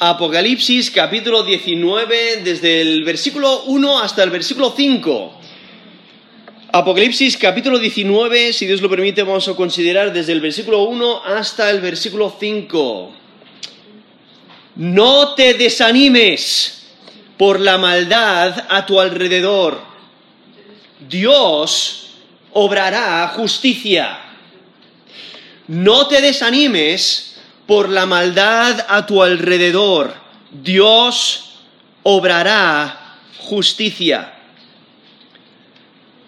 Apocalipsis capítulo 19, desde el versículo 1 hasta el versículo 5. Apocalipsis capítulo 19, si Dios lo permite, vamos a considerar desde el versículo 1 hasta el versículo 5. No te desanimes por la maldad a tu alrededor. Dios obrará justicia. No te desanimes por la maldad a tu alrededor. Dios obrará justicia.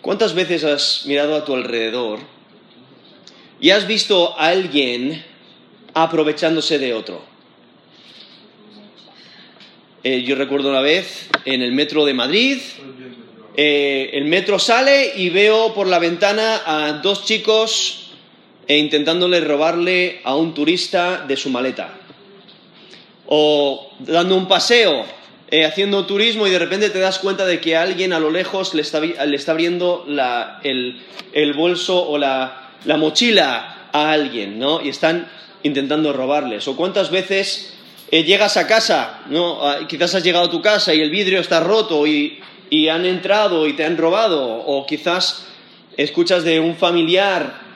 ¿Cuántas veces has mirado a tu alrededor y has visto a alguien aprovechándose de otro? Eh, yo recuerdo una vez en el metro de Madrid, eh, el metro sale y veo por la ventana a dos chicos e intentándole robarle a un turista de su maleta. O dando un paseo, eh, haciendo turismo y de repente te das cuenta de que alguien a lo lejos le está, le está abriendo la, el, el, bolso o la, la, mochila a alguien, ¿no? Y están intentando robarles. O cuántas veces eh, llegas a casa, ¿no? Ah, quizás has llegado a tu casa y el vidrio está roto y, y han entrado y te han robado. O quizás escuchas de un familiar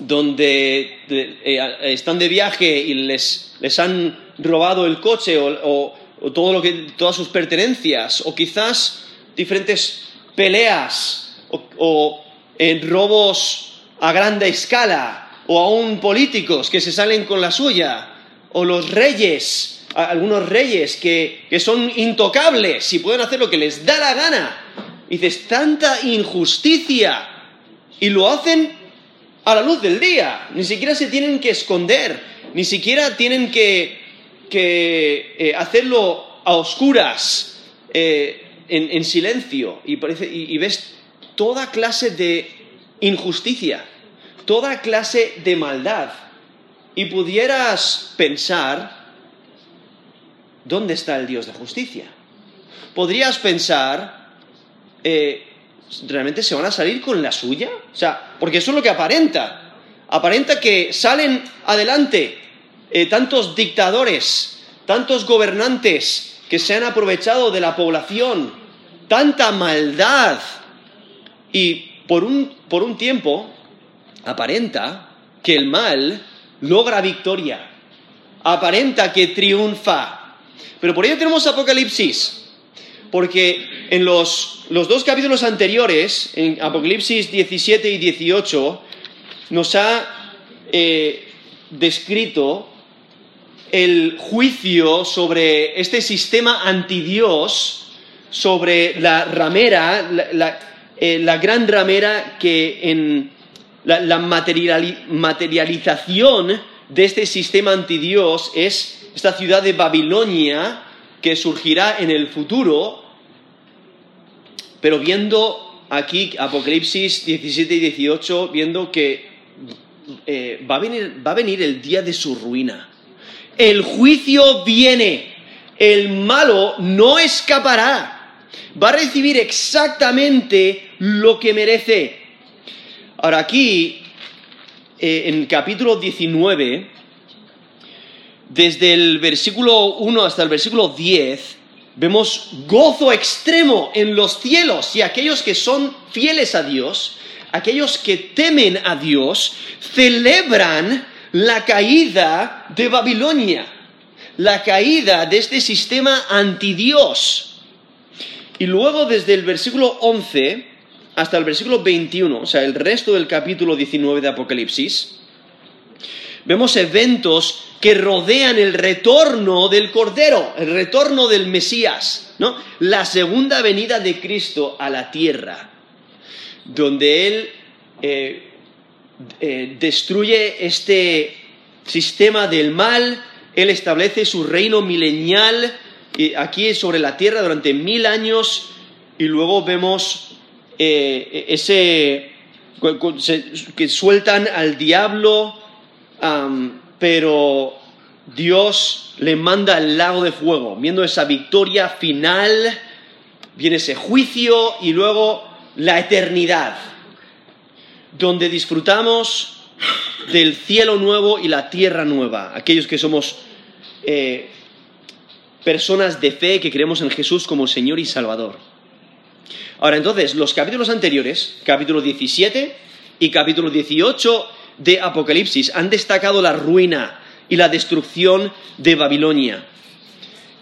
donde eh, están de viaje y les, les, han robado el coche o, o, todo lo que, todas sus pertenencias, o quizás diferentes peleas o, en robos a grande escala, o aún políticos que se salen con la suya, o los reyes, algunos reyes que, que son intocables y pueden hacer lo que les da la gana. Y dices, tanta injusticia. Y lo hacen a la luz del día, ni siquiera se tienen que esconder, ni siquiera tienen que, que eh, hacerlo a oscuras, eh, en, en, silencio, y, parece, y, ves toda clase de injusticia, toda clase de maldad, y pudieras pensar, ¿dónde está el Dios de justicia? Podrías pensar, eh, ¿realmente se van a salir con la suya? O sea, porque eso es lo que aparenta. Aparenta que salen adelante eh, tantos dictadores, tantos gobernantes que se han aprovechado de la población, tanta maldad. Y por un, por un tiempo aparenta que el mal logra victoria, aparenta que triunfa. Pero por ello tenemos Apocalipsis, porque en los, los, dos capítulos anteriores, en Apocalipsis 17 y 18, nos ha eh, descrito el juicio sobre este sistema antidios, sobre la ramera, la, la, eh, gran ramera que en la, la materiali materialización de este sistema antidios es esta ciudad de Babilonia, que surgirá en el futuro, pero viendo aquí Apocalipsis 17 y 18, viendo que eh, va, a venir, va a venir el día de su ruina. El juicio viene, el malo no escapará, va a recibir exactamente lo que merece. Ahora aquí, eh, en capítulo 19, desde el versículo 1 hasta el versículo 10, vemos gozo extremo en los cielos y aquellos que son fieles a Dios, aquellos que temen a Dios, celebran la caída de Babilonia, la caída de este sistema antidios. Y luego desde el versículo 11 hasta el versículo 21, o sea, el resto del capítulo 19 de Apocalipsis, vemos eventos que rodean el retorno del Cordero, el retorno del Mesías, ¿no? La segunda venida de Cristo a la tierra, donde Él eh, eh, destruye este sistema del mal, Él establece su reino milenial aquí sobre la tierra durante mil años y luego vemos eh, ese que sueltan al diablo, pero Dios le manda el lago de fuego, viendo esa victoria final, viene ese juicio y luego la eternidad, donde disfrutamos del cielo nuevo y la tierra nueva, aquellos que somos eh, personas de fe que creemos en Jesús como Señor y Salvador. Ahora entonces, los capítulos anteriores, capítulo 17 y capítulo 18 de Apocalipsis, han destacado la ruina y la destrucción de Babilonia.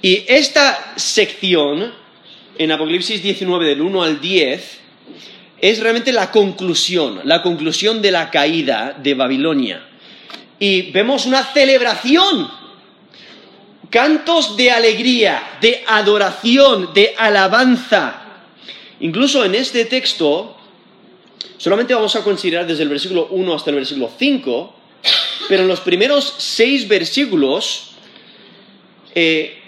Y esta sección, en Apocalipsis 19 del 1 al 10, es realmente la conclusión, la conclusión de la caída de Babilonia. Y vemos una celebración, cantos de alegría, de adoración, de alabanza. Incluso en este texto, solamente vamos a considerar desde el versículo 1 hasta el versículo 5, pero en los primeros seis versículos eh,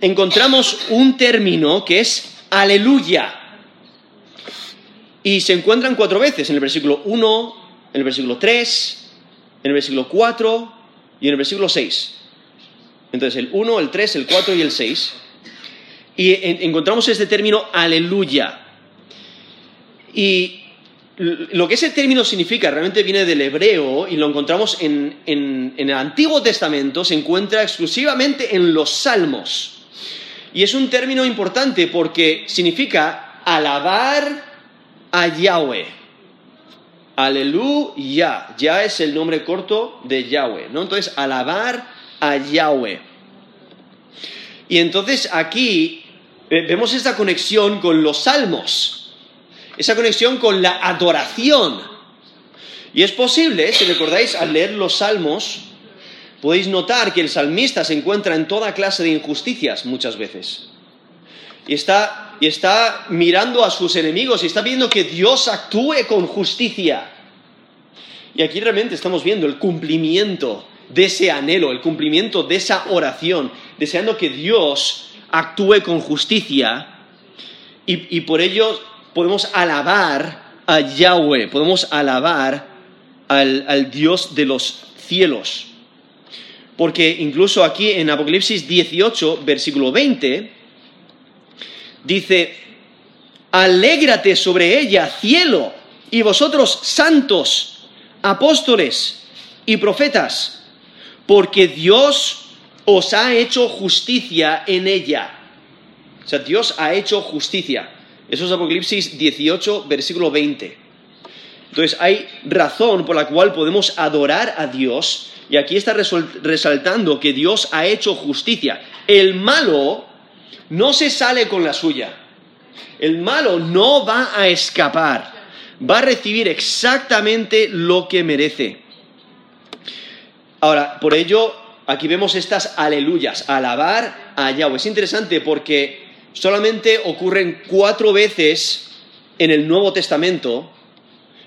encontramos un término que es aleluya. Y se encuentran cuatro veces, en el versículo 1, en el versículo 3, en el versículo 4 y en el versículo 6. Entonces el 1, el 3, el 4 y el 6. Y encontramos este término aleluya. Y lo que ese término significa realmente viene del hebreo y lo encontramos en, el Antiguo Testamento, se encuentra exclusivamente en los salmos. Y es un término importante porque significa alabar a Yahweh. Aleluya. Ya es el nombre corto de Yahweh, ¿no? Entonces, alabar a Yahweh. Y entonces aquí eh, vemos esta conexión con los salmos, esa conexión con la adoración. Y es posible, si recordáis, al leer los salmos, podéis notar que el salmista se encuentra en toda clase de injusticias muchas veces. Y está y está mirando a sus enemigos y está viendo que Dios actúe con justicia. Y aquí realmente estamos viendo el cumplimiento de ese anhelo, el cumplimiento de esa oración, deseando que Dios actúe con justicia y, por ello podemos alabar a Yahweh, podemos alabar al, Dios de los cielos. Porque incluso aquí en Apocalipsis 18, versículo 20, dice, alégrate sobre ella, cielo, y vosotros santos, apóstoles y profetas, porque Dios os ha hecho justicia en ella. O sea, Dios ha hecho justicia. Eso es Apocalipsis 18, versículo 20. Entonces hay razón por la cual podemos adorar a Dios y aquí está resaltando que Dios ha hecho justicia. El malo no se sale con la suya. El malo no va a escapar, va a recibir exactamente lo que merece. Ahora, por ello, aquí vemos estas aleluyas, alabar a Yahweh. Es interesante porque solamente ocurren cuatro veces en el Nuevo Testamento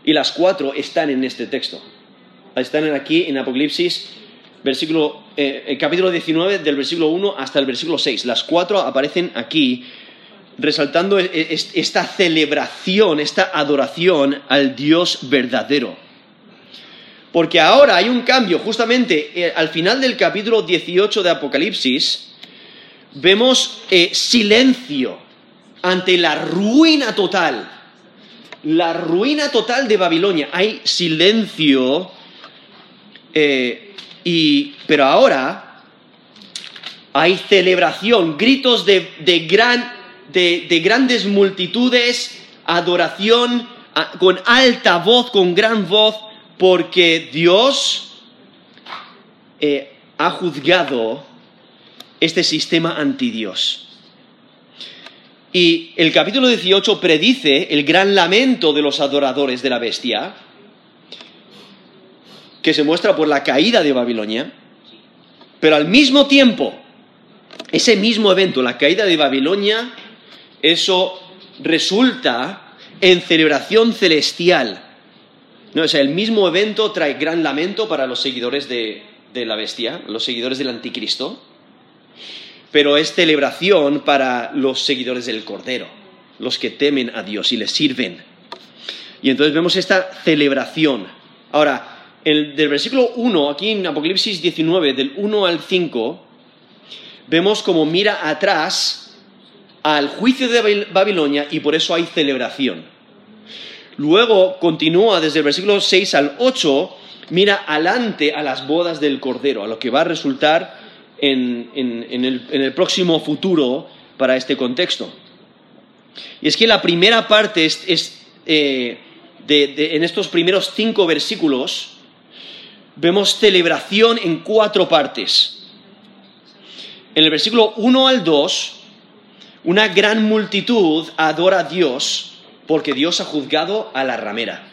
y las cuatro están en este texto. Están aquí en Apocalipsis versículo, eh, el capítulo 19, del versículo 1 hasta el versículo 6. Las cuatro aparecen aquí, resaltando e, e, esta celebración, esta adoración al Dios verdadero. Porque ahora hay un cambio, justamente eh, al final del capítulo 18 de Apocalipsis, vemos eh, silencio ante la ruina total. La ruina total de Babilonia. Hay silencio pero ahora hay celebración, gritos de, grandes multitudes, adoración con alta voz, con gran voz, porque Dios eh, ha juzgado este sistema antidios. Y el capítulo 18 predice el gran lamento de los adoradores de la bestia, que se muestra por la caída de Babilonia, pero al mismo tiempo, ese mismo evento, la caída de Babilonia, eso resulta en celebración celestial. No, o el mismo evento trae gran lamento para los seguidores de, de la bestia, los seguidores del anticristo, pero es celebración para los seguidores del Cordero, los que temen a Dios y le sirven. Y entonces vemos esta celebración. Ahora, del versículo 1, aquí en Apocalipsis 19, del 1 al 5, vemos como mira atrás al juicio de Babilonia y por eso hay celebración. Luego continúa desde el versículo 6 al 8, mira adelante a las bodas del Cordero, a lo que va a resultar en, el, próximo futuro para este contexto. Y es que la primera parte es, eh, en estos primeros cinco versículos vemos celebración en cuatro partes. En el versículo 1 al 2, una gran multitud adora a Dios porque Dios ha juzgado a la ramera.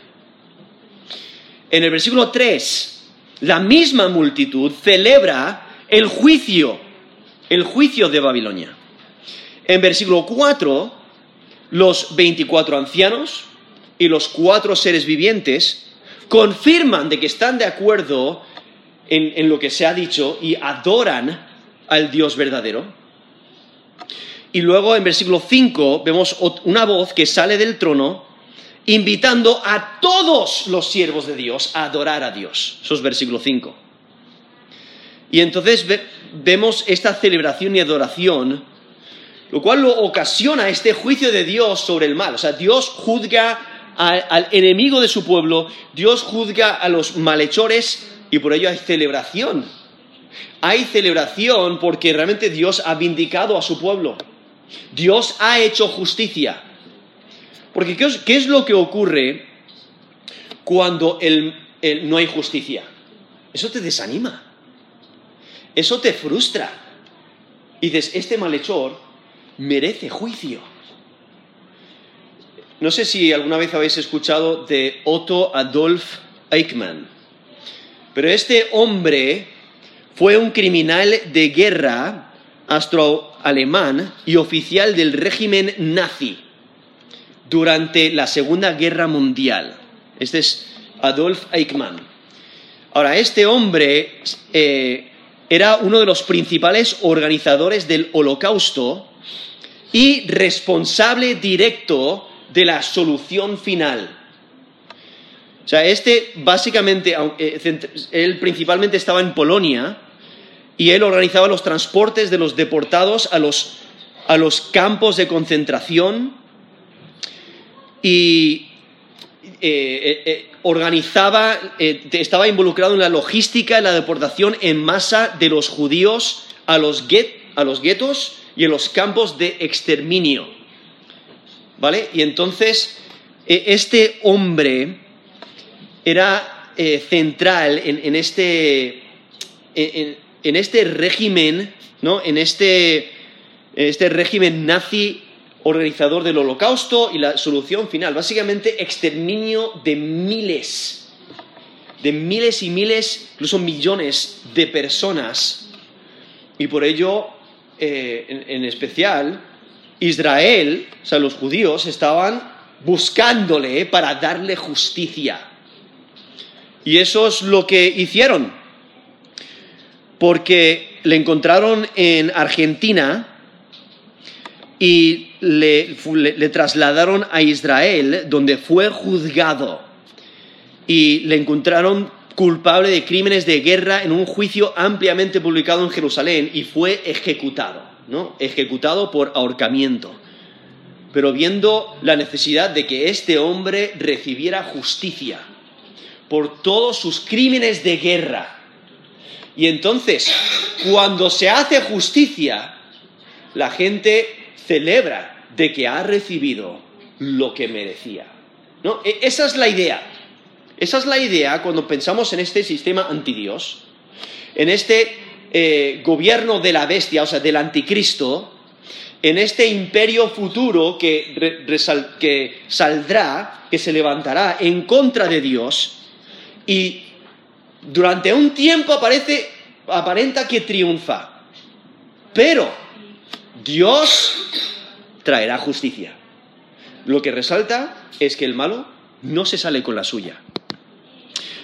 En el versículo 3, la misma multitud celebra el juicio, el juicio de Babilonia. En versículo 4, los 24 ancianos y los cuatro seres vivientes confirman de que están de acuerdo en, lo que se ha dicho y adoran al Dios verdadero. Y luego en versículo 5 vemos una voz que sale del trono invitando a todos los siervos de Dios a adorar a Dios. Eso es versículo 5. Y entonces vemos esta celebración y adoración, lo cual lo ocasiona este juicio de Dios sobre el mal. O sea, Dios juzga al enemigo de su pueblo, Dios juzga a los malhechores y por ello hay celebración. Hay celebración porque realmente Dios ha vindicado a su pueblo. Dios ha hecho justicia. Porque ¿qué es, lo que ocurre cuando no hay justicia? Eso te desanima. Eso te frustra. Y dices, este malhechor merece juicio. No sé si alguna vez habéis escuchado de Otto Adolf Eichmann, pero este hombre fue un criminal de guerra astroalemán y oficial del régimen nazi durante la Segunda Guerra Mundial. Este es Adolf Eichmann. Ahora, este hombre eh, era uno de los principales organizadores del Holocausto y responsable directo de la solución final. O sea, este básicamente, eh, él principalmente estaba en Polonia y él organizaba los transportes de los deportados a los, a los campos de concentración y eh, eh, eh, organizaba, estaba involucrado en la logística y la deportación en masa de los judíos a los, los guetos y en los campos de exterminio. ¿Vale? Y entonces, este hombre era central en, este, en, este régimen, ¿no? En este, en este régimen nazi organizador del holocausto y la solución final. Básicamente exterminio de miles, de miles y miles, incluso millones de personas. Y por ello, eh, en, especial, Israel, o sea, los judíos, estaban buscándole para darle justicia. Y eso es lo que hicieron. Porque le encontraron en Argentina y le, trasladaron a Israel, donde fue juzgado y le encontraron culpable de crímenes de guerra en un juicio ampliamente publicado en Jerusalén y fue ejecutado, ¿no? Ejecutado por ahorcamiento. Pero viendo la necesidad de que este hombre recibiera justicia por todos sus crímenes de guerra. Y entonces, cuando se hace justicia, la gente celebra de que ha recibido lo que merecía. ¿No? E, esa es la idea. Esa es la idea cuando pensamos en este sistema antidios, en este eh, gobierno de la bestia, o sea, del anticristo, en este imperio futuro que, que saldrá, que se levantará en contra de Dios y durante un tiempo aparece, aparenta que triunfa. Pero Dios traerá justicia. Lo que resalta es que el malo no se sale con la suya.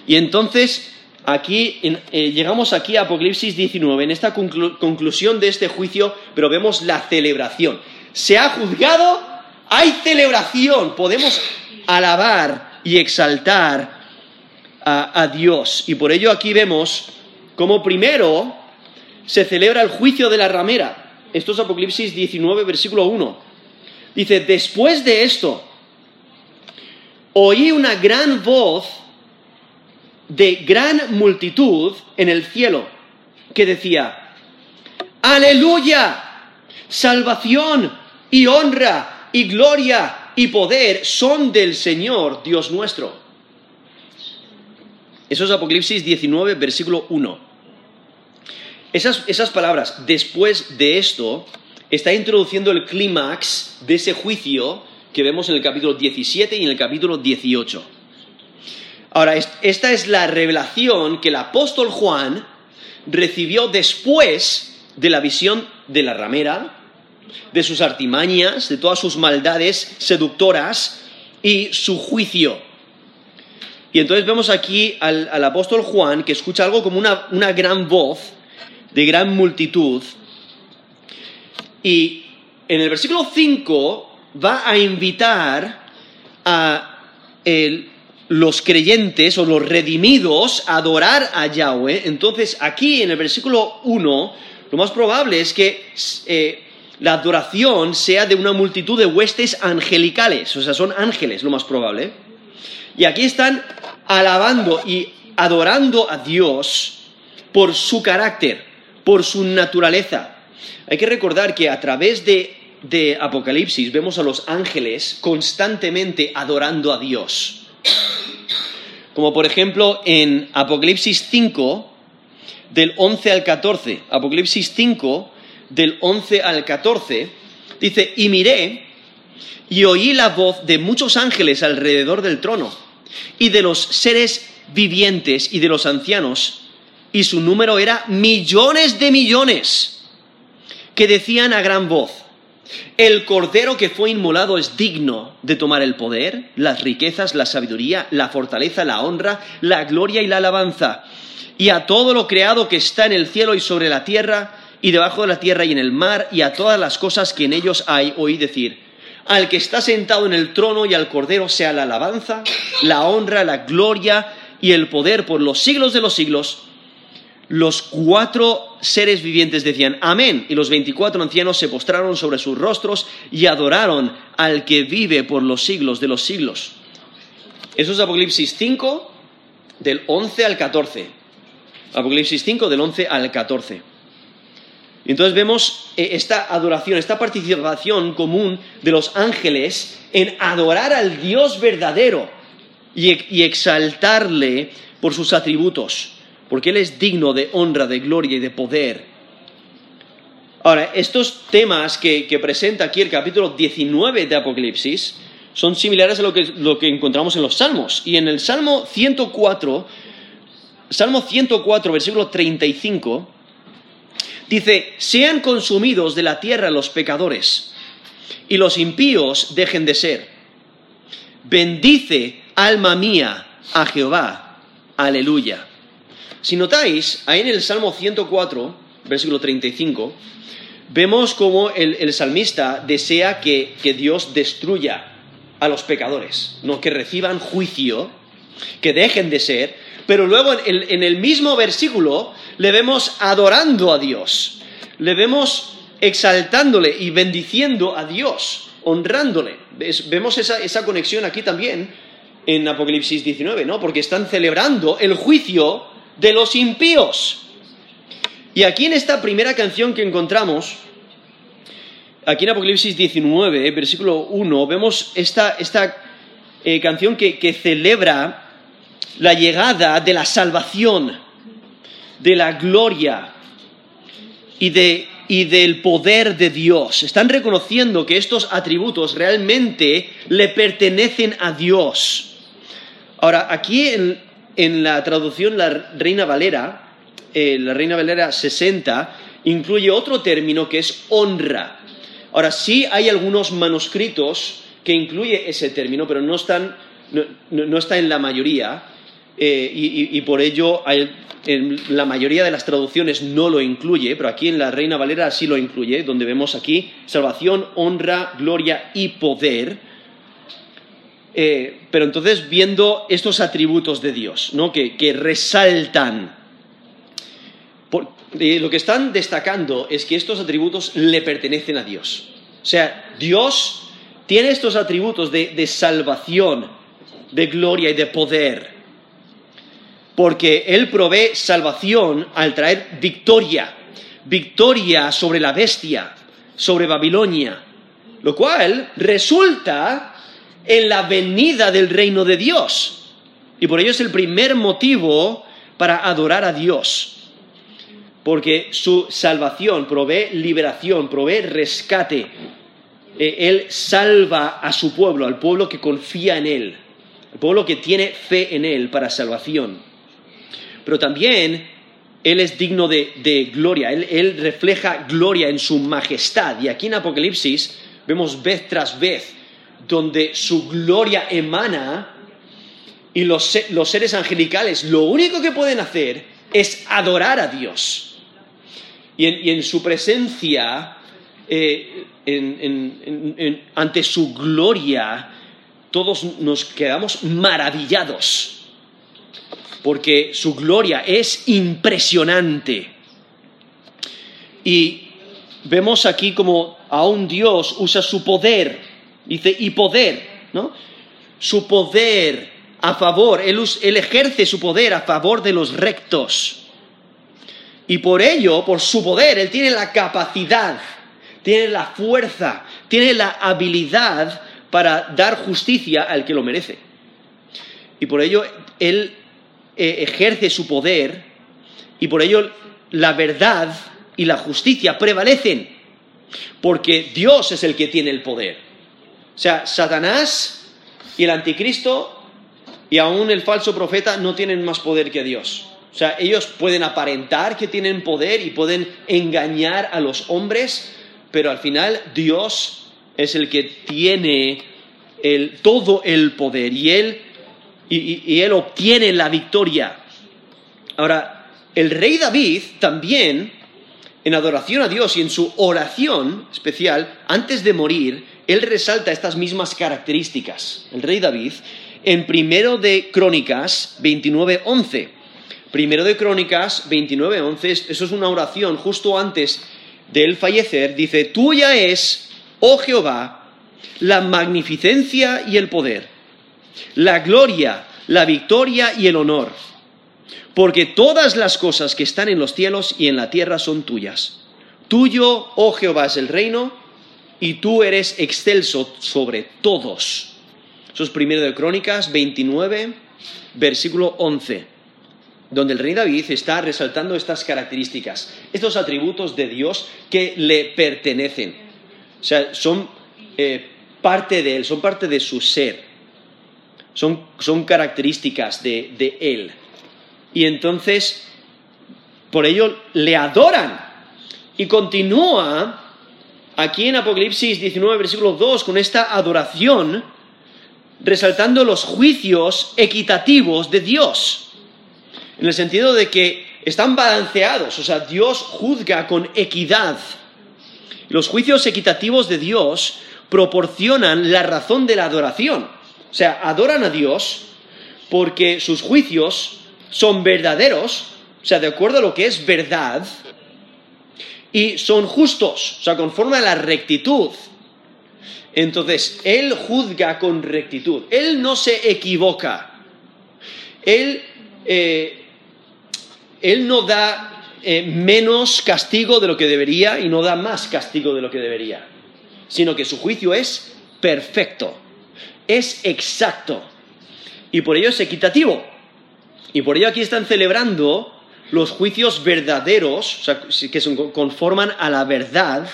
Y entonces, aquí eh, llegamos aquí a Apocalipsis 19, en esta conclusión de este juicio, pero vemos la celebración. Se ha juzgado, hay celebración, podemos alabar y exaltar a, Dios. Y por ello aquí vemos cómo primero se celebra el juicio de la ramera. Esto es Apocalipsis 19, versículo 1. Dice, después de esto, oí una gran voz de gran multitud en el cielo que decía, Aleluya. Salvación y honra y gloria y poder son del Señor Dios nuestro. Eso es Apocalipsis 19, versículo 1. Esas, esas palabras, después de esto, está introduciendo el clímax de ese juicio que vemos en el capítulo 17 y en el capítulo 18. Ahora, esta es la revelación que el apóstol Juan recibió después de la visión de la ramera, de sus artimañas, de todas sus maldades seductoras y su juicio. Y entonces vemos aquí al, apóstol Juan que escucha algo como una, una, gran voz de gran multitud. Y en el versículo 5 va a invitar a los creyentes o los redimidos a adorar a Yahweh. Entonces aquí en el versículo 1 lo más probable es que eh, la adoración sea de una multitud de huestes angelicales, o sea, son ángeles, lo más probable. Y aquí están alabando y adorando a Dios por su carácter, por su naturaleza. Hay que recordar que a través de, de Apocalipsis vemos a los ángeles constantemente adorando a Dios. Como por ejemplo en Apocalipsis 5, del 11 al 14. Apocalipsis 5, del 11 al 14, dice, y miré y oí la voz de muchos ángeles alrededor del trono, y de los seres vivientes y de los ancianos, y su número era millones de millones, que decían a gran voz, el cordero que fue inmolado es digno de tomar el poder, las riquezas, la sabiduría, la fortaleza, la honra, la gloria y la alabanza. Y a todo lo creado que está en el cielo y sobre la tierra, y debajo de la tierra y en el mar, y a todas las cosas que en ellos hay, oí decir, al que está sentado en el trono y al cordero sea la alabanza, la honra, la gloria y el poder por los siglos de los siglos. Los cuatro seres vivientes decían amén, y los veinticuatro ancianos se postraron sobre sus rostros y adoraron al que vive por los siglos de los siglos. Eso es Apocalipsis 5, del 11 al 14. Apocalipsis 5, del 11 al 14. Entonces vemos eh, esta adoración, esta participación común de los ángeles en adorar al Dios verdadero y exaltarle por sus atributos porque Él es digno de honra, de gloria y de poder. Ahora, estos temas que, presenta aquí el capítulo 19 de Apocalipsis son similares a lo que, lo que encontramos en los Salmos. Y en el Salmo 104, Salmo 104, versículo 35, dice, sean consumidos de la tierra los pecadores, y los impíos dejen de ser. Bendice, alma mía, a Jehová. Aleluya. Si notáis, ahí en el Salmo 104, versículo 35, vemos cómo el, salmista desea que, Dios destruya a los pecadores, no que reciban juicio, que dejen de ser, pero luego en el, mismo versículo le vemos adorando a Dios, le vemos exaltándole y bendiciendo a Dios, honrándole. Vemos esa, esa conexión aquí también en Apocalipsis 19, ¿no? Porque están celebrando el juicio de los impíos. Y aquí en esta primera canción que encontramos, aquí en Apocalipsis 19, versículo 1, vemos esta, eh, canción que, que celebra la llegada de la salvación, de la gloria y, de, y del poder de Dios. Están reconociendo que estos atributos realmente le pertenecen a Dios. Ahora, aquí en, en la traducción la Reina Valera, eh, la Reina Valera 60, incluye otro término que es honra. Ahora, sí hay algunos manuscritos que incluye ese término, pero no, están, no, está en la mayoría, eh, y, por ello en la mayoría de las traducciones no lo incluye, pero aquí en la Reina Valera sí lo incluye, donde vemos aquí salvación, honra, gloria y poder. Eh, pero entonces viendo estos atributos de Dios, ¿no? que, resaltan, eh, lo que están destacando es que estos atributos le pertenecen a Dios. O sea, Dios tiene estos atributos de, salvación, de gloria y de poder, porque Él provee salvación al traer victoria, victoria sobre la bestia, sobre Babilonia, lo cual resulta en la venida del reino de Dios. Y por ello es el primer motivo para adorar a Dios. Porque su salvación provee liberación, provee rescate. Eh, él salva a su pueblo, al pueblo que confía en Él, al pueblo que tiene fe en Él para salvación. Pero también Él es digno de, gloria, él, él refleja gloria en su majestad. Y aquí en Apocalipsis vemos vez tras vez donde su gloria emana y los, seres angelicales lo único que pueden hacer es adorar a Dios. Y en, su presencia, eh, ante su gloria, todos nos quedamos maravillados, porque su gloria es impresionante. Y vemos aquí como aún Dios usa su poder Dice, y poder, ¿no? Su poder a favor, él, ejerce su poder a favor de los rectos. Y por ello, por su poder, él tiene la capacidad, tiene la fuerza, tiene la habilidad para dar justicia al que lo merece. Y por ello, él eh, ejerce su poder y por ello la verdad y la justicia prevalecen, porque Dios es el que tiene el poder. O sea, Satanás y el anticristo y aún el falso profeta no tienen más poder que Dios. O sea, ellos pueden aparentar que tienen poder y pueden engañar a los hombres, pero al final Dios es el que tiene todo el poder y él, y él obtiene la victoria. Ahora, el rey David también, en adoración a Dios y en su oración especial, antes de morir, él resalta estas mismas características, el rey David, en primero de Crónicas 29.11. Primero de Crónicas 29.11, eso es una oración justo antes de él fallecer, dice, tuya es, oh Jehová, la magnificencia y el poder, la gloria, la victoria y el honor, porque todas las cosas que están en los cielos y en la tierra son tuyas. Tuyo, oh Jehová, es el reino y tú eres excelso sobre todos. Eso es primero de Crónicas 29, versículo 11, donde el rey David está resaltando estas características, estos atributos de Dios que le pertenecen. O sea, son eh, parte de él, son parte de su ser, son, son características de, de él. Y entonces, por ello, le adoran. Y continúa aquí en Apocalipsis 19, versículo 2, con esta adoración, resaltando los juicios equitativos de Dios, en el sentido de que están balanceados, o sea, Dios juzga con equidad. Los juicios equitativos de Dios proporcionan la razón de la adoración. O sea, adoran a Dios porque sus juicios son verdaderos, o sea, de acuerdo a lo que es verdad, y son justos, o sea, conforme a la rectitud. Entonces, Él juzga con rectitud, Él no se equivoca, Él, eh, él no da eh, menos castigo de lo que debería y no da más castigo de lo que debería, sino que su juicio es perfecto, es exacto y por ello es equitativo. Y por ello aquí están celebrando los juicios verdaderos, que se conforman a la verdad,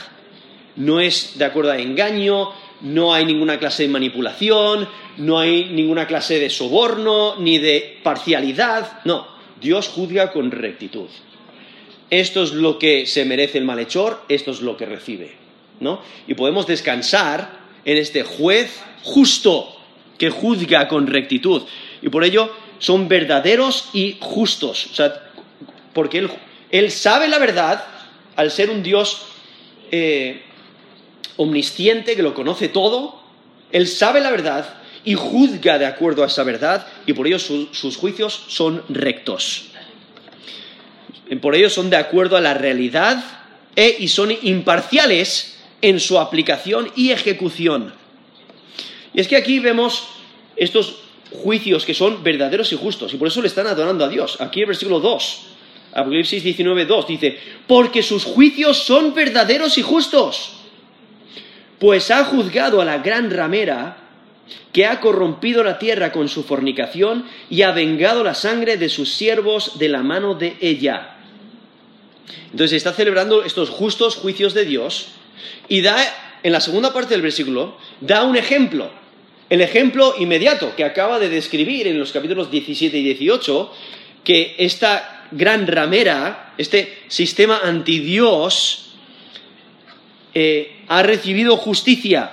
no es de acuerdo a engaño, no hay ninguna clase de manipulación, no hay ninguna clase de soborno, ni de parcialidad, no, Dios juzga con rectitud. Esto es lo que se merece el malhechor, esto es lo que recibe, ¿no? Y podemos descansar en este juez justo que juzga con rectitud. Y por ello son verdaderos y justos. O sea, porque él, sabe la verdad al ser un Dios eh, omnisciente que lo conoce todo, él sabe la verdad y juzga de acuerdo a esa verdad y por ello sus juicios son rectos. Por ello son de acuerdo a la realidad e, y son imparciales en su aplicación y ejecución. Y es que aquí vemos estos juicios que son verdaderos y justos y por eso le están adorando a Dios. Aquí el versículo 2 Apocalipsis 19, 2 dice, porque sus juicios son verdaderos y justos, pues ha juzgado a la gran ramera que ha corrompido la tierra con su fornicación y ha vengado la sangre de sus siervos de la mano de ella. Entonces está celebrando estos justos juicios de Dios y da, en la segunda parte del versículo, da un ejemplo. El ejemplo inmediato que acaba de describir en los capítulos 17 y 18, que esta gran ramera, este sistema antidios, eh, ha recibido justicia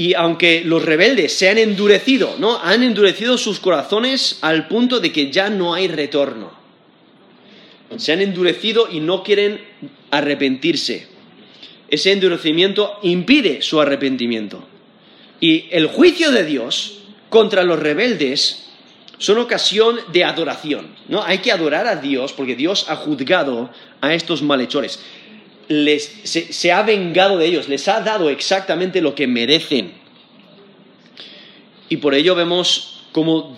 y aunque los rebeldes se han endurecido, ¿no? Han endurecido sus corazones al punto de que ya no hay retorno. Se han endurecido y no quieren arrepentirse. Ese endurecimiento impide su arrepentimiento. Y el juicio de Dios contra los rebeldes son ocasión de adoración. ¿no? Hay que adorar a Dios porque Dios ha juzgado a estos malhechores se, ha vengado de ellos, les ha dado exactamente lo que merecen. Y por ello vemos como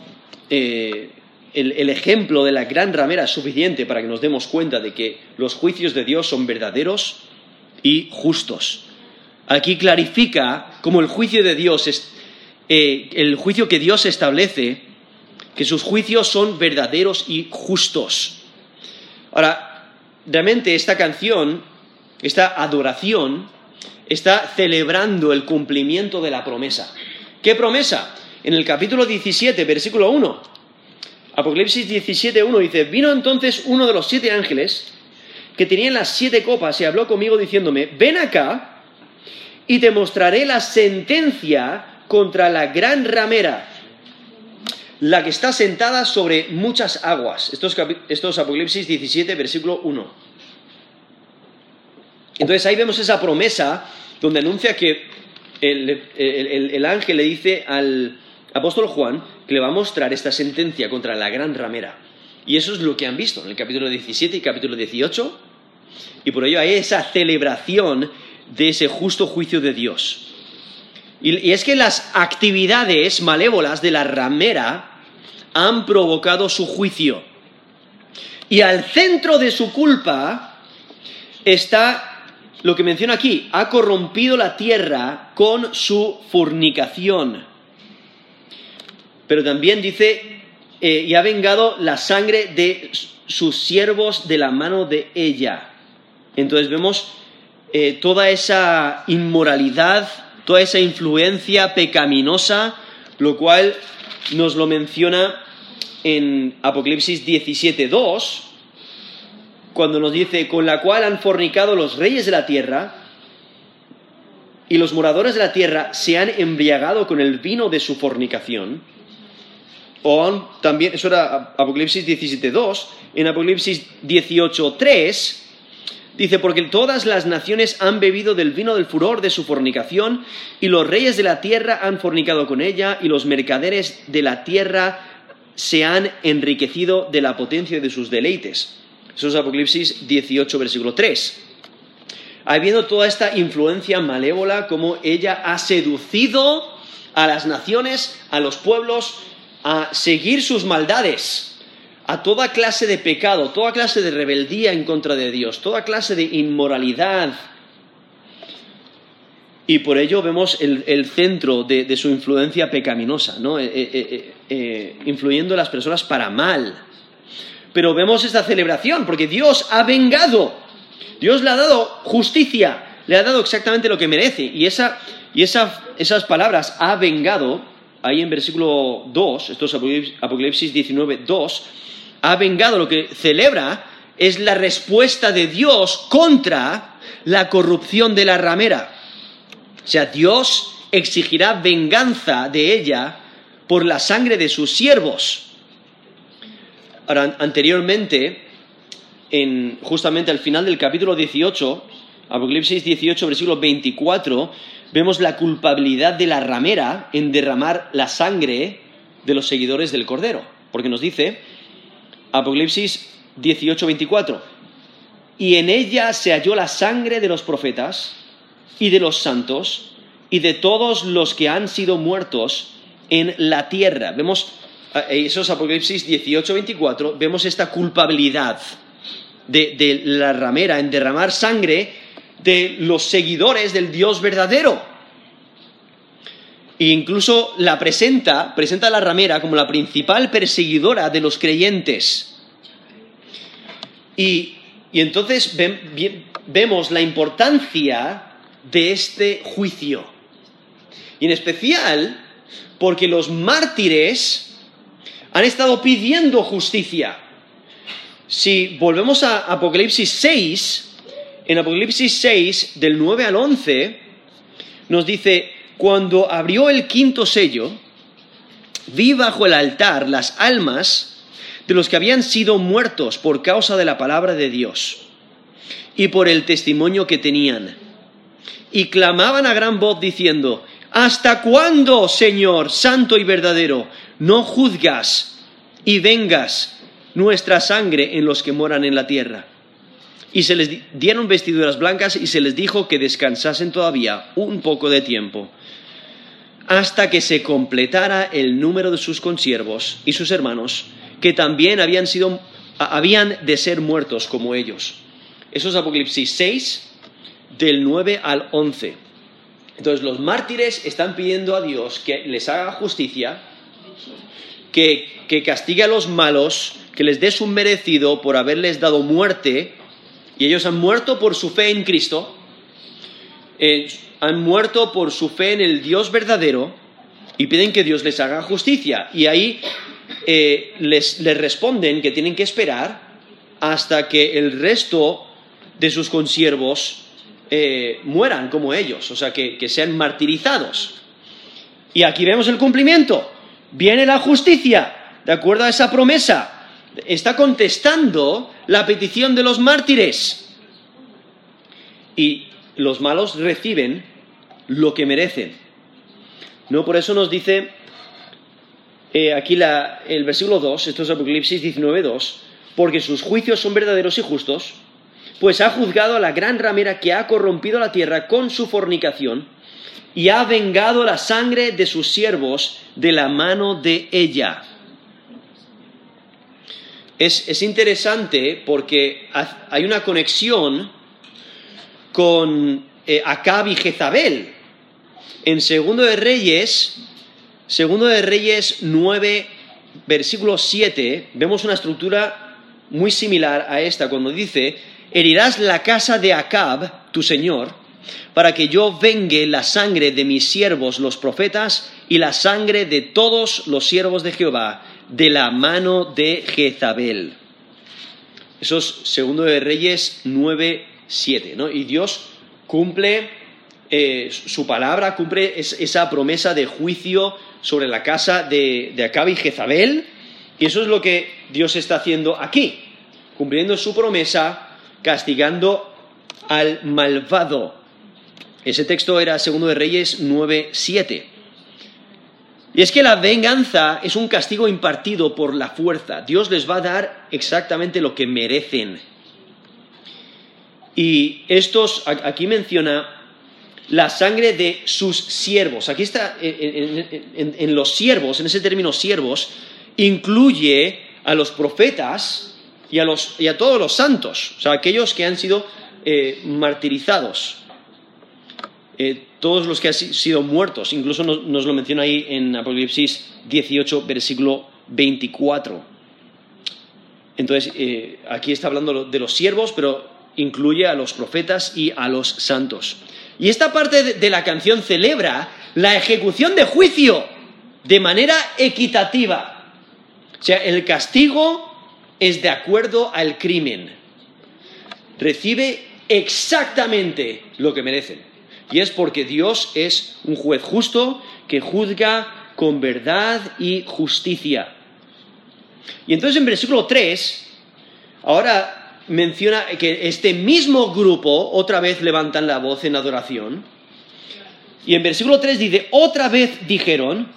eh, el, el, ejemplo de la gran ramera es suficiente para que nos demos cuenta de que los juicios de Dios son verdaderos y justos. Aquí clarifica cómo el juicio de Dios es eh, el juicio que Dios establece, que sus juicios son verdaderos y justos. Ahora, realmente esta canción esta adoración, está celebrando el cumplimiento de la promesa. ¿Qué promesa? En el capítulo 17, versículo 1, Apocalipsis 17, 1 dice, vino entonces uno de los siete ángeles que tenían las siete copas y habló conmigo diciéndome, ven acá y te mostraré la sentencia contra la gran ramera, la que está sentada sobre muchas aguas. Esto es, Apocalipsis 17, versículo 1. Entonces ahí vemos esa promesa donde anuncia que el, ángel le dice al apóstol Juan que le va a mostrar esta sentencia contra la gran ramera. Y eso es lo que han visto en el capítulo 17 y capítulo 18. Y por ello hay esa celebración de ese justo juicio de Dios. y es que las actividades malévolas de la ramera han provocado su juicio. Y al centro de su culpa está lo que menciona aquí, ha corrompido la tierra con su fornicación. Pero también dice, eh, y ha vengado la sangre de sus siervos de la mano de ella. Entonces vemos eh, toda esa inmoralidad, toda esa influencia pecaminosa, lo cual nos lo menciona en Apocalipsis 17.2, cuando nos dice, con la cual han fornicado los reyes de la tierra, y los moradores de la tierra se han embriagado con el vino de su fornicación. O también, eso era Apocalipsis 17.2, en Apocalipsis 18.3, dice, porque todas las naciones han bebido del vino del furor de su fornicación, y los reyes de la tierra han fornicado con ella, y los mercaderes de la tierra se han enriquecido de la potencia de sus deleites. Eso es Apocalipsis 18, versículo 3. Habiendo toda esta influencia malévola, como ella ha seducido a las naciones, a los pueblos, a seguir sus maldades, a toda clase de pecado, toda clase de rebeldía en contra de Dios, toda clase de inmoralidad. Y por ello vemos el, centro de, su influencia pecaminosa, ¿no? Eh, eh, eh, influyendo a las personas para mal pero vemos esta celebración, porque Dios ha vengado, Dios le ha dado justicia, le ha dado exactamente lo que merece. Y, esa, y esas palabras, ha vengado, ahí en versículo 2, esto es Apocalipsis 19, 2, ha vengado, lo que celebra es la respuesta de Dios contra la corrupción de la ramera. O sea, Dios exigirá venganza de ella por la sangre de sus siervos. Ahora, anteriormente, en, justamente al final del capítulo 18, Apocalipsis 18, versículo 24, vemos la culpabilidad de la ramera en derramar la sangre de los seguidores del Cordero. Porque nos dice, Apocalipsis 18, 24, y en ella se halló la sangre de los profetas y de los santos y de todos los que han sido muertos en la tierra. Vemos eso es Apocalipsis 18, 24, vemos esta culpabilidad de, de la ramera en derramar sangre de los seguidores del Dios verdadero. E incluso la presenta, presenta a la ramera como la principal perseguidora de los creyentes. Y, entonces vemos la importancia de este juicio. Y en especial porque los mártires han estado pidiendo justicia. Si volvemos a Apocalipsis 6, en Apocalipsis 6, del 9 al 11, nos dice, cuando abrió el quinto sello, vi bajo el altar las almas de los que habían sido muertos por causa de la palabra de Dios y por el testimonio que tenían. Y clamaban a gran voz diciendo, ¿Hasta cuándo, Señor, santo y verdadero, no juzgas y vengas nuestra sangre en los que moran en la tierra? Y se les dieron vestiduras blancas y se les dijo que descansasen todavía un poco de tiempo, hasta que se completara el número de sus consiervos y sus hermanos, que también habían, sido, habían de ser muertos como ellos. Eso es Apocalipsis 6, del 9 al 11. Entonces los mártires están pidiendo a Dios que les haga justicia, que, que castigue a los malos, que les dé su merecido por haberles dado muerte y ellos han muerto por su fe en Cristo, eh, han muerto por su fe en el Dios verdadero y piden que Dios les haga justicia. Y ahí eh, les, responden que tienen que esperar hasta que el resto de sus consiervos eh, mueran como ellos, o sea, que, que sean martirizados. Y aquí vemos el cumplimiento. Viene la justicia, de acuerdo a esa promesa está contestando la petición de los mártires. Y los malos reciben lo que merecen. No, por eso nos dice eh, aquí el versículo 2, esto es Apocalipsis 19, 2, porque sus juicios son verdaderos y justos, pues ha juzgado a la gran ramera que ha corrompido la tierra con su fornicación y ha vengado la sangre de sus siervos de la mano de ella es, interesante porque hay una conexión con eh, Acab y Jezabel. En Segundo de Reyes, Segundo de Reyes 9, versículo 7, vemos una estructura muy similar a esta cuando dice, herirás la casa de Acab, tu señor, para que yo vengue la sangre de mis siervos los profetas y la sangre de todos los siervos de Jehová de la mano de Jezabel. Eso es segundo de Reyes 9, 7, ¿no? Y Dios cumple eh, su palabra, cumple esa promesa de juicio sobre la casa de, de Acab y Jezabel, y eso es lo que Dios está haciendo aquí, cumpliendo su promesa, castigando al malvado. Ese texto era segundo de Reyes 9, 7. Y es que la venganza es un castigo impartido por la fuerza. Dios les va a dar exactamente lo que merecen. Y estos, aquí menciona la sangre de sus siervos. Aquí está, en, los siervos, en ese término siervos, incluye a los profetas y a, todos los santos, o sea, aquellos que han sido eh, martirizados. Eh, todos los que han sido muertos, incluso nos, lo menciona ahí en Apocalipsis 18, versículo 24. Entonces, eh, aquí está hablando de los siervos, pero incluye a los profetas y a los santos. Y esta parte de la canción celebra la ejecución de juicio de manera equitativa. O sea, el castigo es de acuerdo al crimen. Recibe exactamente lo que merecen. Y es porque Dios es un juez justo que juzga con verdad y justicia. Y entonces en versículo 3, ahora menciona que este mismo grupo otra vez levantan la voz en adoración. Y en versículo 3 dice, otra vez dijeron,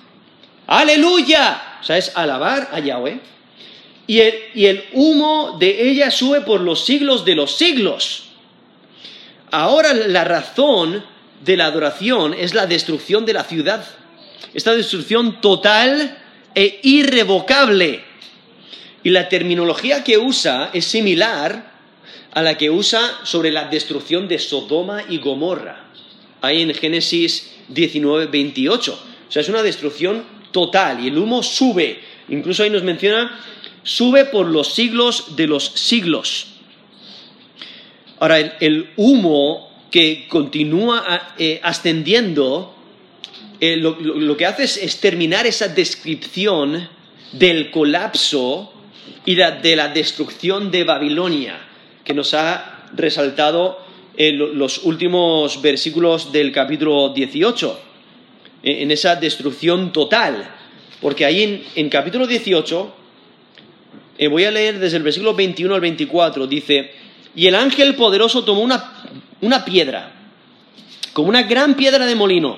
aleluya, o sea, es alabar a Yahweh. Y el, y el humo de ella sube por los siglos de los siglos. Ahora la razón de la adoración es la destrucción de la ciudad. Esta destrucción total e irrevocable. Y la terminología que usa es similar a la que usa sobre la destrucción de Sodoma y Gomorra. Ahí en Génesis 19, 28. O sea, es una destrucción total y el humo sube. Incluso ahí nos menciona, sube por los siglos de los siglos. Ahora, el, humo que continúa eh, ascendiendo, eh, lo, que hace es, terminar esa descripción del colapso y de la destrucción de Babilonia, que nos ha resaltado en los últimos versículos del capítulo 18, en esa destrucción total. Porque ahí en, en capítulo 18, eh, voy a leer desde el versículo 21 al 24, dice, y el ángel poderoso tomó una, piedra, como una gran piedra de molino,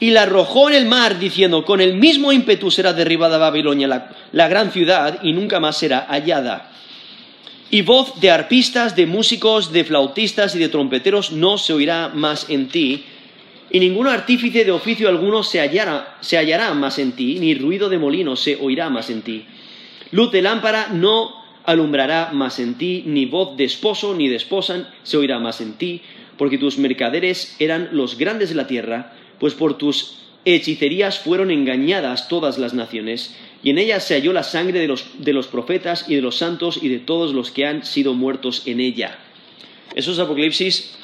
y la arrojó en el mar, diciendo, con el mismo ímpetu será derribada Babilonia, la gran ciudad, y nunca más será hallada y voz de arpistas, de músicos, de flautistas y de trompeteros no se oirá más en ti, y ningún artífice de oficio alguno se hallará, se hallará más en ti, ni ruido de molino se oirá más en ti. Luz de lámpara no alumbrará más en ti, ni voz de esposo ni de esposa se oirá más en ti, porque tus mercaderes eran los grandes de la tierra, pues por tus hechicerías fueron engañadas todas las naciones, y en ella se halló la sangre de los, profetas y de los santos y de todos los que han sido muertos en ella. Eso es Apocalipsis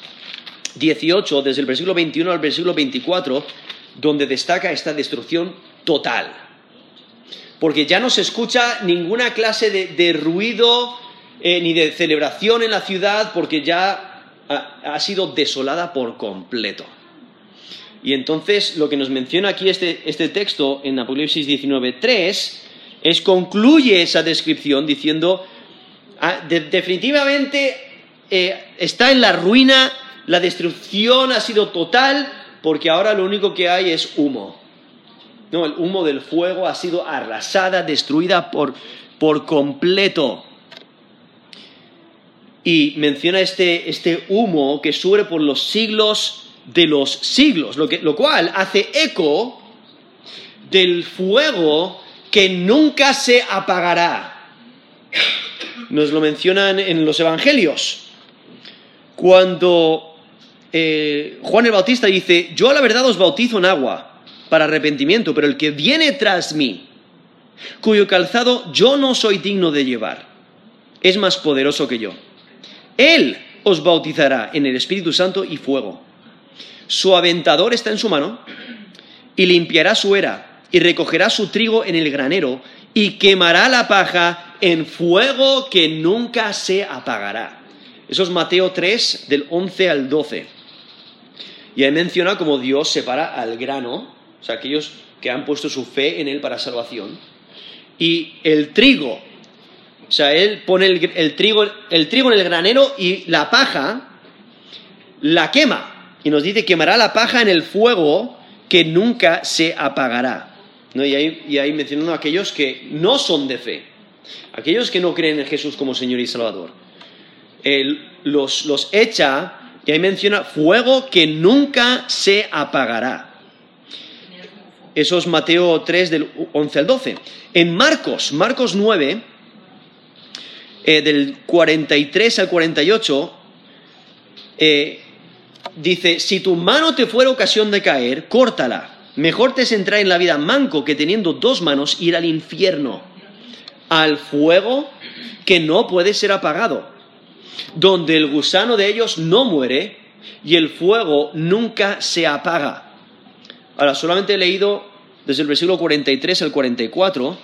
18, desde el versículo 21 al versículo 24, donde destaca esta destrucción total. Porque ya no se escucha ninguna clase de, ruido eh, ni de celebración en la ciudad, porque ya ha, sido desolada por completo. Y entonces lo que nos menciona aquí este, este texto en Apocalipsis 19.3 es concluye esa descripción diciendo, ah, definitivamente eh, está en la ruina, la destrucción ha sido total, porque ahora lo único que hay es humo. No, el humo del fuego ha sido arrasada, destruida por, por completo. Y menciona este, este humo que sube por los siglos de los siglos, lo, lo cual hace eco del fuego que nunca se apagará. Nos lo mencionan en los Evangelios. Cuando eh, Juan el Bautista dice, yo a la verdad os bautizo en agua para arrepentimiento, pero el que viene tras mí, cuyo calzado yo no soy digno de llevar, es más poderoso que yo. Él os bautizará en el Espíritu Santo y fuego. Su aventador está en su mano y limpiará su era y recogerá su trigo en el granero y quemará la paja en fuego que nunca se apagará. Eso es Mateo 3 del 11 al 12. Y ahí menciona cómo Dios separa al grano, sea, aquellos que han puesto su fe en Él para salvación, y el trigo. O sea, Él pone el, trigo, el trigo en el granero y la paja la quema y nos dice, quemará la paja en el fuego que nunca se apagará. Y, ahí, mencionando a aquellos que no son de fe, aquellos que no creen en Jesús como Señor y Salvador. los, los echa, y ahí menciona, fuego que nunca se apagará. Eso es Mateo 3 del 11 al 12. En Marcos, Marcos 9, eh, del 43 al 48, eh, dice, si tu mano te fuera ocasión de caer, córtala. Mejor te es entrar en la vida manco que teniendo dos manos ir al infierno, al fuego que no puede ser apagado, donde el gusano de ellos no muere y el fuego nunca se apaga. Ahora, solamente he leído desde el versículo 43 al 44,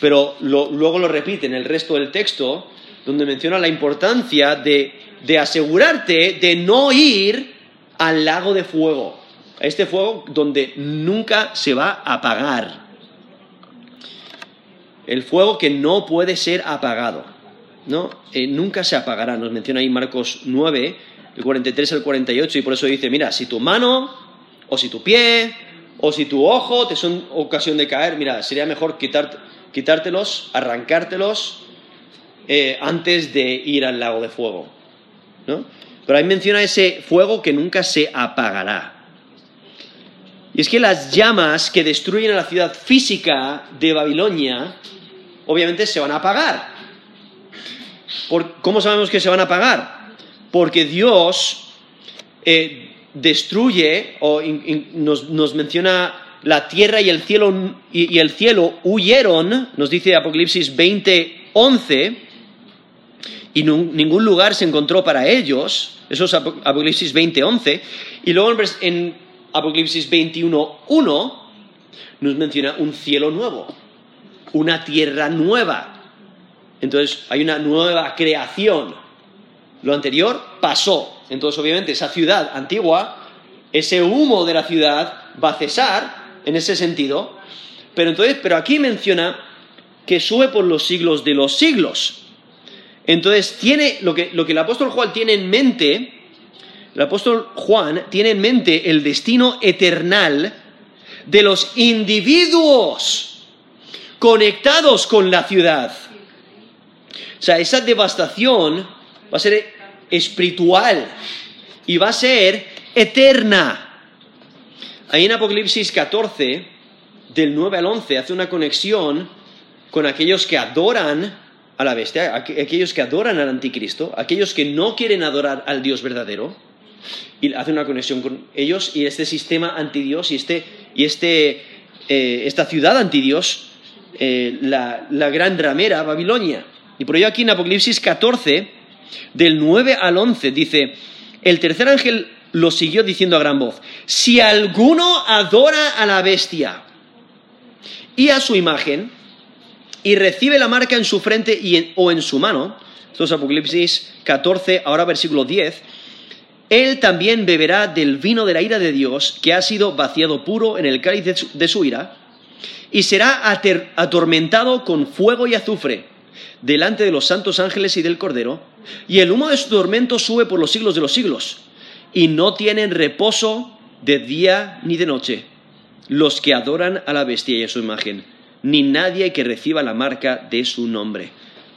pero luego lo repite en el resto del texto, donde menciona la importancia de asegurarte de no ir al lago de fuego, a este fuego donde nunca se va a apagar. El fuego que no puede ser apagado, ¿no? Eh, nunca se apagará, nos menciona ahí Marcos 9, del 43 al 48, y por eso dice, mira, si tu mano, o si tu pie, o si tu ojo te son ocasión de caer, mira, sería mejor quitártelos, arrancártelos eh, antes de ir al lago de fuego, ¿no? Pero ahí menciona ese fuego que nunca se apagará. Y es que las llamas que destruyen a la ciudad física de Babilonia, obviamente se van a apagar. ¿Cómo sabemos que se van a apagar? Porque Dios eh, destruye o nos, menciona la tierra y el cielo y, el cielo huyeron, nos dice Apocalipsis 20, 11, y ningún lugar se encontró para ellos. Eso es Apocalipsis 20, 11. Y luego en Apocalipsis 21, 1 nos menciona un cielo nuevo, una tierra nueva. Entonces hay una nueva creación. Lo anterior pasó. Entonces obviamente esa ciudad antigua, ese humo de la ciudad va a cesar en ese sentido. Pero entonces, pero aquí menciona que sube por los siglos de los siglos. Entonces tiene lo que, lo que el apóstol Juan tiene en mente el apóstol Juan tiene en mente el destino eternal de los individuos conectados con la ciudad. O sea, esa devastación va a ser espiritual y va a ser eterna. Ahí en Apocalipsis 14, del 9 al 11, hace una conexión con aquellos que adoran a la bestia, aquellos que adoran al anticristo, aquellos que no quieren adorar al Dios verdadero y hace una conexión con ellos y este sistema antidios y, este, y este, eh, esta ciudad antidios, eh, la, la, gran ramera Babilonia. Y por ello aquí en Apocalipsis 14, del 9 al 11, dice, el tercer ángel lo siguió diciendo a gran voz, si alguno adora a la bestia y a su imagen, y recibe la marca en su frente y o en su mano, esto es Apocalipsis 14, ahora versículo 10, él también beberá del vino de la ira de Dios, que ha sido vaciado puro en el cáliz de su, ira, y será atormentado con fuego y azufre delante de los santos ángeles y del Cordero, y el humo de su tormento sube por los siglos de los siglos, y no tienen reposo de día ni de noche los que adoran a la bestia y a su imagen, ni nadie que reciba la marca de su nombre.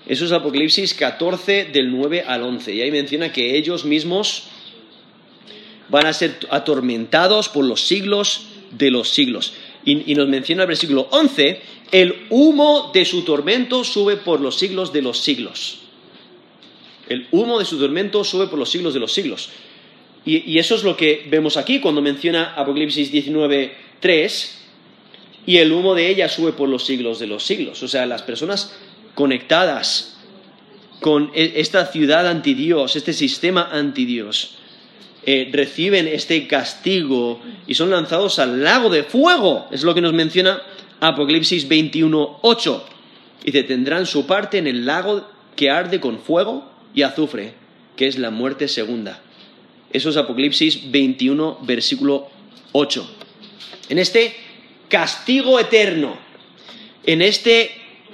Eso es Apocalipsis 14 del 9 al 11, y ahí menciona que ellos mismos van a ser atormentados por los siglos de los siglos. Y, nos menciona el versículo 11, el humo de su tormento sube por los siglos de los siglos. El humo de su tormento sube por los siglos de los siglos. Y, eso es lo que vemos aquí cuando menciona Apocalipsis 19, 3, y el humo de ella sube por los siglos de los siglos. O sea, las personas conectadas con e, esta ciudad anti Dios, este sistema anti Dios, eh, reciben este castigo y son lanzados al lago de fuego. Es lo que nos menciona Apocalipsis 21, 8. Dice, tendrán su parte en el lago que arde con fuego y azufre, que es la muerte segunda. Eso es Apocalipsis 21, versículo 8. En este castigo eterno, en este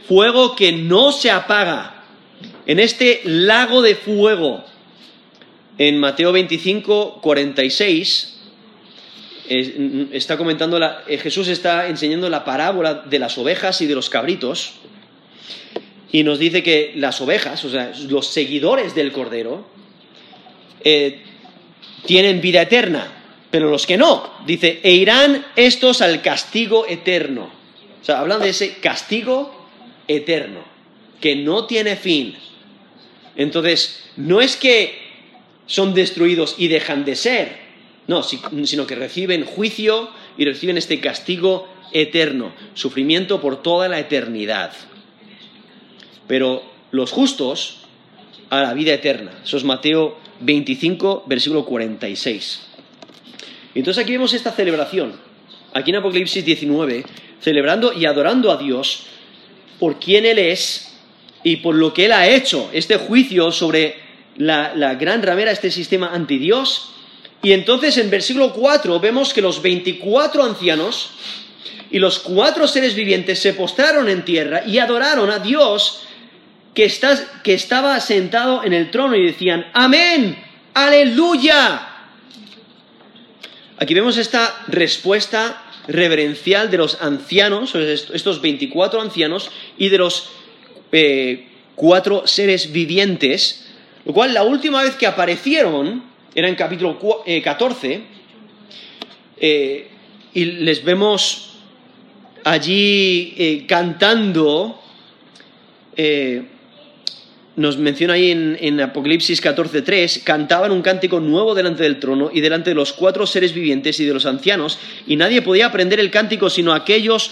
fuego que no se apaga, en este lago de fuego, en Mateo 25, 46, está comentando, eh, Jesús está enseñando la parábola de las ovejas y de los cabritos, y nos dice que las ovejas, o sea, los seguidores del Cordero, eh, tienen vida eterna, pero los que no, dice, e irán estos al castigo eterno. O sea, hablan de ese castigo eterno, que no tiene fin. Entonces, no es que son destruidos y dejan de ser. No, sino que reciben juicio y reciben este castigo eterno, sufrimiento por toda la eternidad. Pero los justos a la vida eterna. Eso es Mateo 25, versículo 46. Y entonces aquí vemos esta celebración, aquí en Apocalipsis 19, celebrando y adorando a Dios por quien Él es y por lo que Él ha hecho, este juicio sobre la, gran ramera, este sistema antidios. Y entonces en versículo 4 vemos que los 24 ancianos y los cuatro seres vivientes se postraron en tierra y adoraron a Dios que, que estaba sentado en el trono y decían, amén, aleluya. Aquí vemos esta respuesta reverencial de los ancianos, estos 24 ancianos y de los eh, cuatro seres vivientes lo cual la última vez que aparecieron, era en capítulo 14, eh, eh, y les vemos allí eh, cantando, nos menciona ahí en, en Apocalipsis 14.3, cantaban un cántico nuevo delante del trono y delante de los cuatro seres vivientes y de los ancianos, y nadie podía aprender el cántico sino aquellos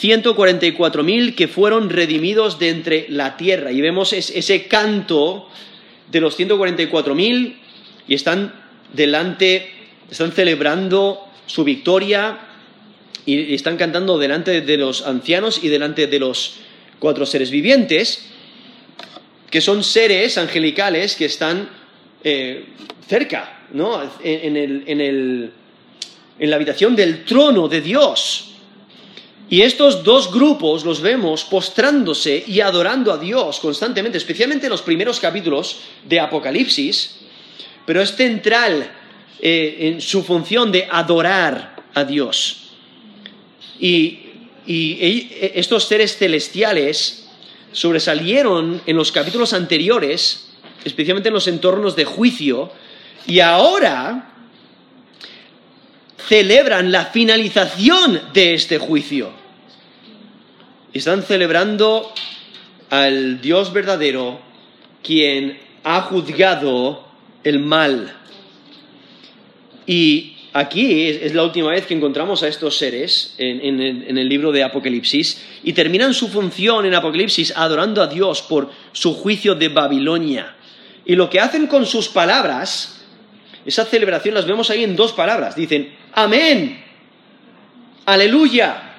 144.000 que fueron redimidos de entre la tierra. Y vemos ese canto de los 144.000 y están delante, están celebrando su victoria y están cantando delante de los ancianos y delante de los cuatro seres vivientes, que son seres angelicales que están eh, cerca, ¿no? En, en la habitación del trono de Dios. Y estos dos grupos los vemos postrándose y adorando a Dios constantemente, especialmente en los primeros capítulos de Apocalipsis, pero es central eh, en su función de adorar a Dios. Y, estos seres celestiales sobresalieron en los capítulos anteriores, especialmente en los entornos de juicio, y ahora celebran la finalización de este juicio. Están celebrando al Dios verdadero, quien ha juzgado el mal. Y aquí es, la última vez que encontramos a estos seres en, el, libro de Apocalipsis y terminan su función en Apocalipsis adorando a Dios por su juicio de Babilonia. Y lo que hacen con sus palabras, esa celebración las vemos ahí en dos palabras. Dicen, amén, aleluya.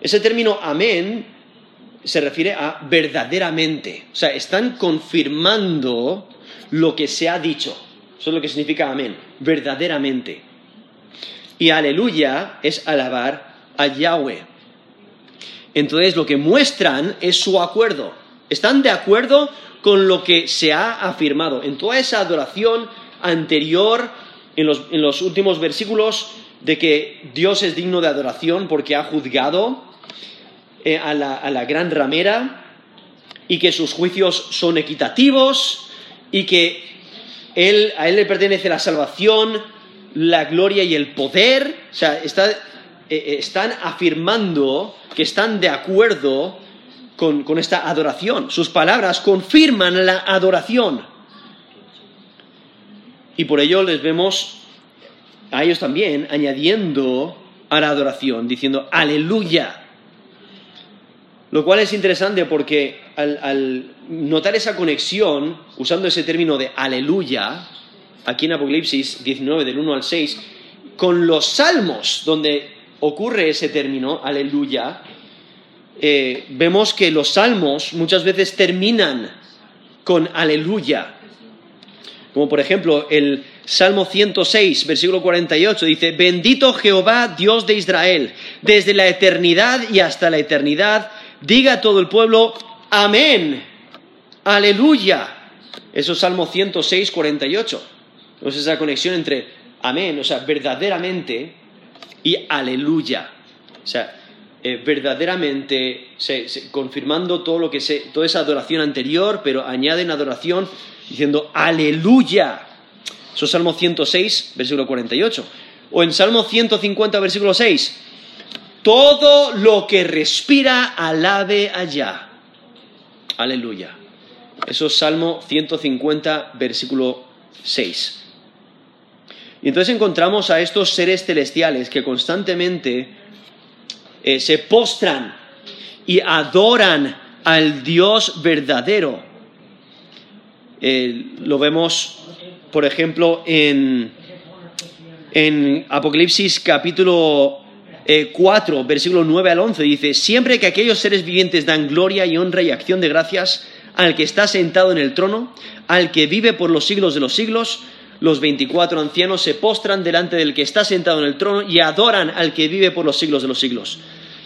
Ese término amén se refiere a verdaderamente. O sea, están confirmando lo que se ha dicho. Eso es lo que significa amén, verdaderamente. Y aleluya es alabar a Yahweh. Entonces lo que muestran es su acuerdo. Están de acuerdo con lo que se ha afirmado. En toda esa adoración anterior, en los, últimos versículos, de que Dios es digno de adoración porque ha juzgado eh, a, la, a la gran ramera y que sus juicios son equitativos y que él, a Él le pertenece la salvación, la gloria y el poder. O sea, eh, eh, están afirmando que están de acuerdo con, con esta adoración. Sus palabras confirman la adoración. Y por ello les vemos a ellos también añadiendo a la adoración, diciendo aleluya. Lo cual es interesante porque al, notar esa conexión, usando ese término de aleluya, aquí en Apocalipsis 19, del 1 al 6, con los salmos, donde ocurre ese término, aleluya, eh, vemos que los salmos muchas veces terminan con aleluya. Como por ejemplo el Salmo 106, versículo 48, dice, bendito Jehová, Dios de Israel, desde la eternidad y hasta la eternidad diga a todo el pueblo, amén, aleluya. Eso es Salmo 106, 48. Entonces esa conexión entre amén, o sea, verdaderamente, y aleluya. O sea, eh, verdaderamente confirmando todo lo que se, toda esa adoración anterior, pero añaden adoración diciendo aleluya. Eso es Salmo 106, versículo 48. O en Salmo 150, versículo 6, todo lo que respira, alabe allá. Aleluya. Eso es Salmo 150, versículo 6. Y entonces encontramos a estos seres celestiales que constantemente eh, se postran y adoran al Dios verdadero. Eh, lo vemos, por ejemplo, en, en Apocalipsis capítulo 4, eh, versículo 9 al 11, dice, siempre que aquellos seres vivientes dan gloria y honra y acción de gracias al que está sentado en el trono, al que vive por los siglos de los siglos, los veinticuatro ancianos se postran delante del que está sentado en el trono y adoran al que vive por los siglos de los siglos.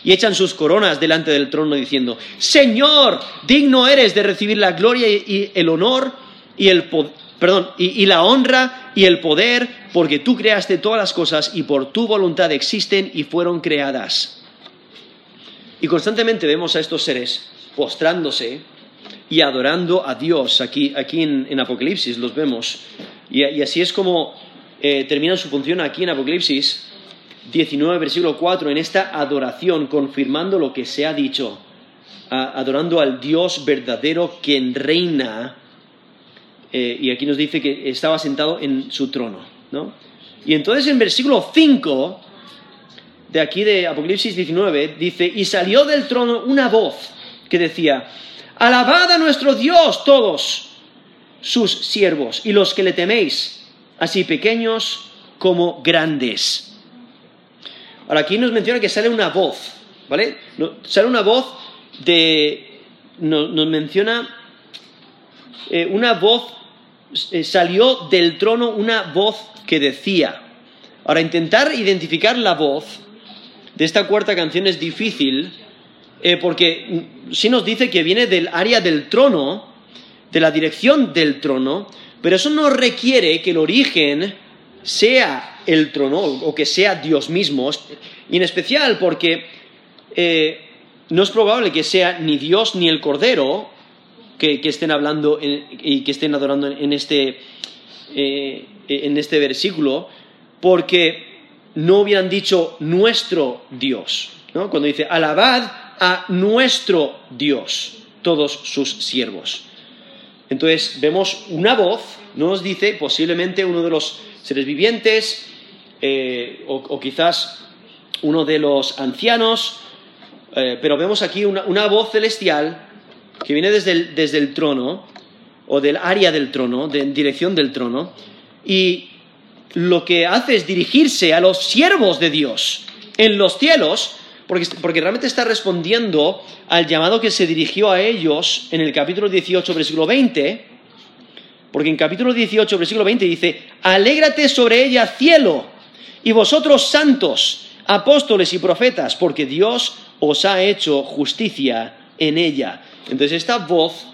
Y echan sus coronas delante del trono diciendo, Señor, digno eres de recibir la gloria y el honor y el perdón, y, la honra y el poder, porque tú creaste todas las cosas y por tu voluntad existen y fueron creadas. Y constantemente vemos a estos seres postrándose y adorando a Dios. Aquí, aquí en, Apocalipsis los vemos. Y, así es como eh, terminan su función aquí en Apocalipsis. 19, versículo 4, en esta adoración, confirmando lo que se ha dicho, adorando al Dios verdadero quien reina, eh, y aquí nos dice que estaba sentado en su trono. ¿No? Y entonces en versículo 5 de aquí de Apocalipsis 19 dice, y salió del trono una voz que decía, alabad a nuestro Dios todos sus siervos y los que le teméis, así pequeños como grandes. Ahora aquí nos menciona que sale una voz, ¿vale? Sale una voz de, nos, menciona eh, una voz, salió del trono una voz que decía. Ahora, intentar identificar la voz de esta cuarta canción es difícil eh, porque sí nos dice que viene del área del trono, de la dirección del trono, pero eso no requiere que el origen sea el trono o que sea Dios mismo, y en especial porque eh, no es probable que sea ni Dios ni el Cordero que, estén hablando y que estén adorando en este, eh, en este versículo, porque no hubieran dicho nuestro Dios. ¿no? Cuando dice, alabad a nuestro Dios, todos sus siervos. Entonces vemos una voz, no nos dice posiblemente uno de los seres vivientes eh, o, quizás uno de los ancianos, eh, pero vemos aquí una, voz celestial que viene desde el, desde el, trono o del área del trono, de, en dirección del trono, y lo que hace es dirigirse a los siervos de Dios en los cielos, porque, porque, realmente está respondiendo al llamado que se dirigió a ellos en el capítulo 18, versículo 20, porque en capítulo 18, versículo 20 dice, alégrate sobre ella cielo, y vosotros santos, apóstoles y profetas, porque Dios os ha hecho justicia en ella. Entonces esta voz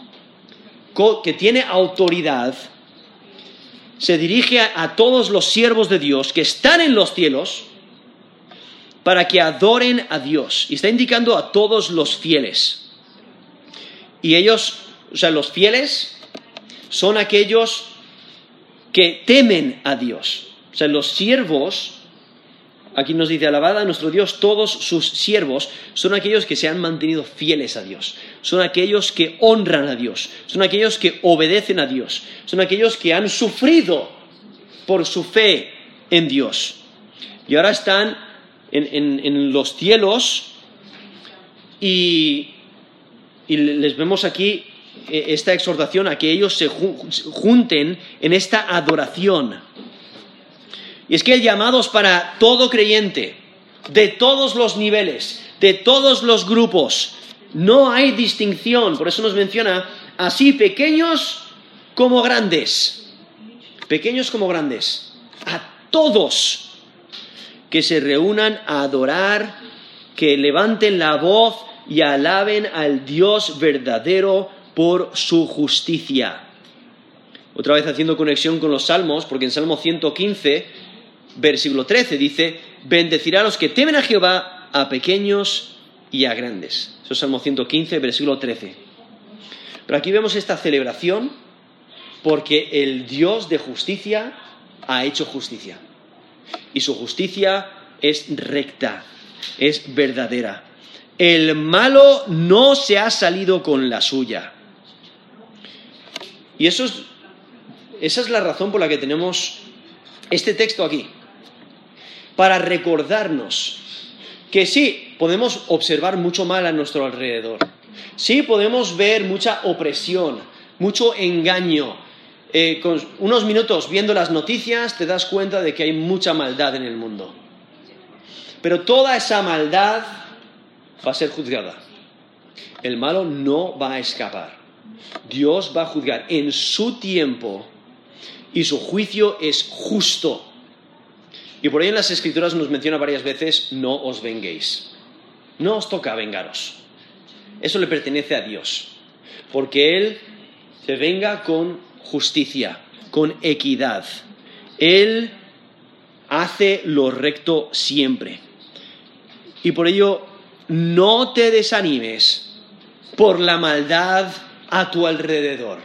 que tiene autoridad, se dirige a, todos los siervos de Dios que están en los cielos para que adoren a Dios. Y está indicando a todos los fieles. Y ellos, o sea, los fieles son aquellos que temen a Dios. O sea, los siervos Aquí nos dice, alabada nuestro Dios, todos sus siervos son aquellos que se han mantenido fieles a Dios, son aquellos que honran a Dios, son aquellos que obedecen a Dios, son aquellos que han sufrido por su fe en Dios. Y ahora están en, los cielos y, y les vemos aquí eh, esta exhortación a que ellos se junten en esta adoración y es que el llamado es para todo creyente, de todos los niveles, de todos los grupos. No hay distinción, por eso nos menciona así pequeños como grandes. Pequeños como grandes. A todos que se reúnan a adorar, que levanten la voz y alaben al Dios verdadero por su justicia. Otra vez haciendo conexión con los salmos, porque en Salmo 115 versículo 13 dice, bendecirá a los que temen a Jehová, a pequeños y a grandes. Eso es Salmo 115, versículo 13. Pero aquí vemos esta celebración porque el Dios de justicia ha hecho justicia. Y su justicia es recta, es verdadera. El malo no se ha salido con la suya. Y eso es, esa es la razón por la que tenemos este texto aquí para recordarnos que sí, podemos observar mucho mal a nuestro alrededor. Sí, podemos ver mucha opresión, mucho engaño. Eh, con unos minutos viendo las noticias te das cuenta de que hay mucha maldad en el mundo. Pero toda esa maldad va a ser juzgada. El malo no va a escapar. Dios va a juzgar en su tiempo y su juicio es justo. Y por ahí en las escrituras nos menciona varias veces, no os venguéis. No os toca vengaros. Eso le pertenece a Dios. Porque Él se venga con justicia, con equidad. Él hace lo recto siempre. Y por ello, no te desanimes por la maldad a tu alrededor.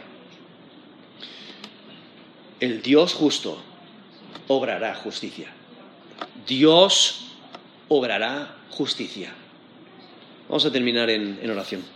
El Dios justo obrará justicia. Dios obrará justicia. Vamos a terminar en oración.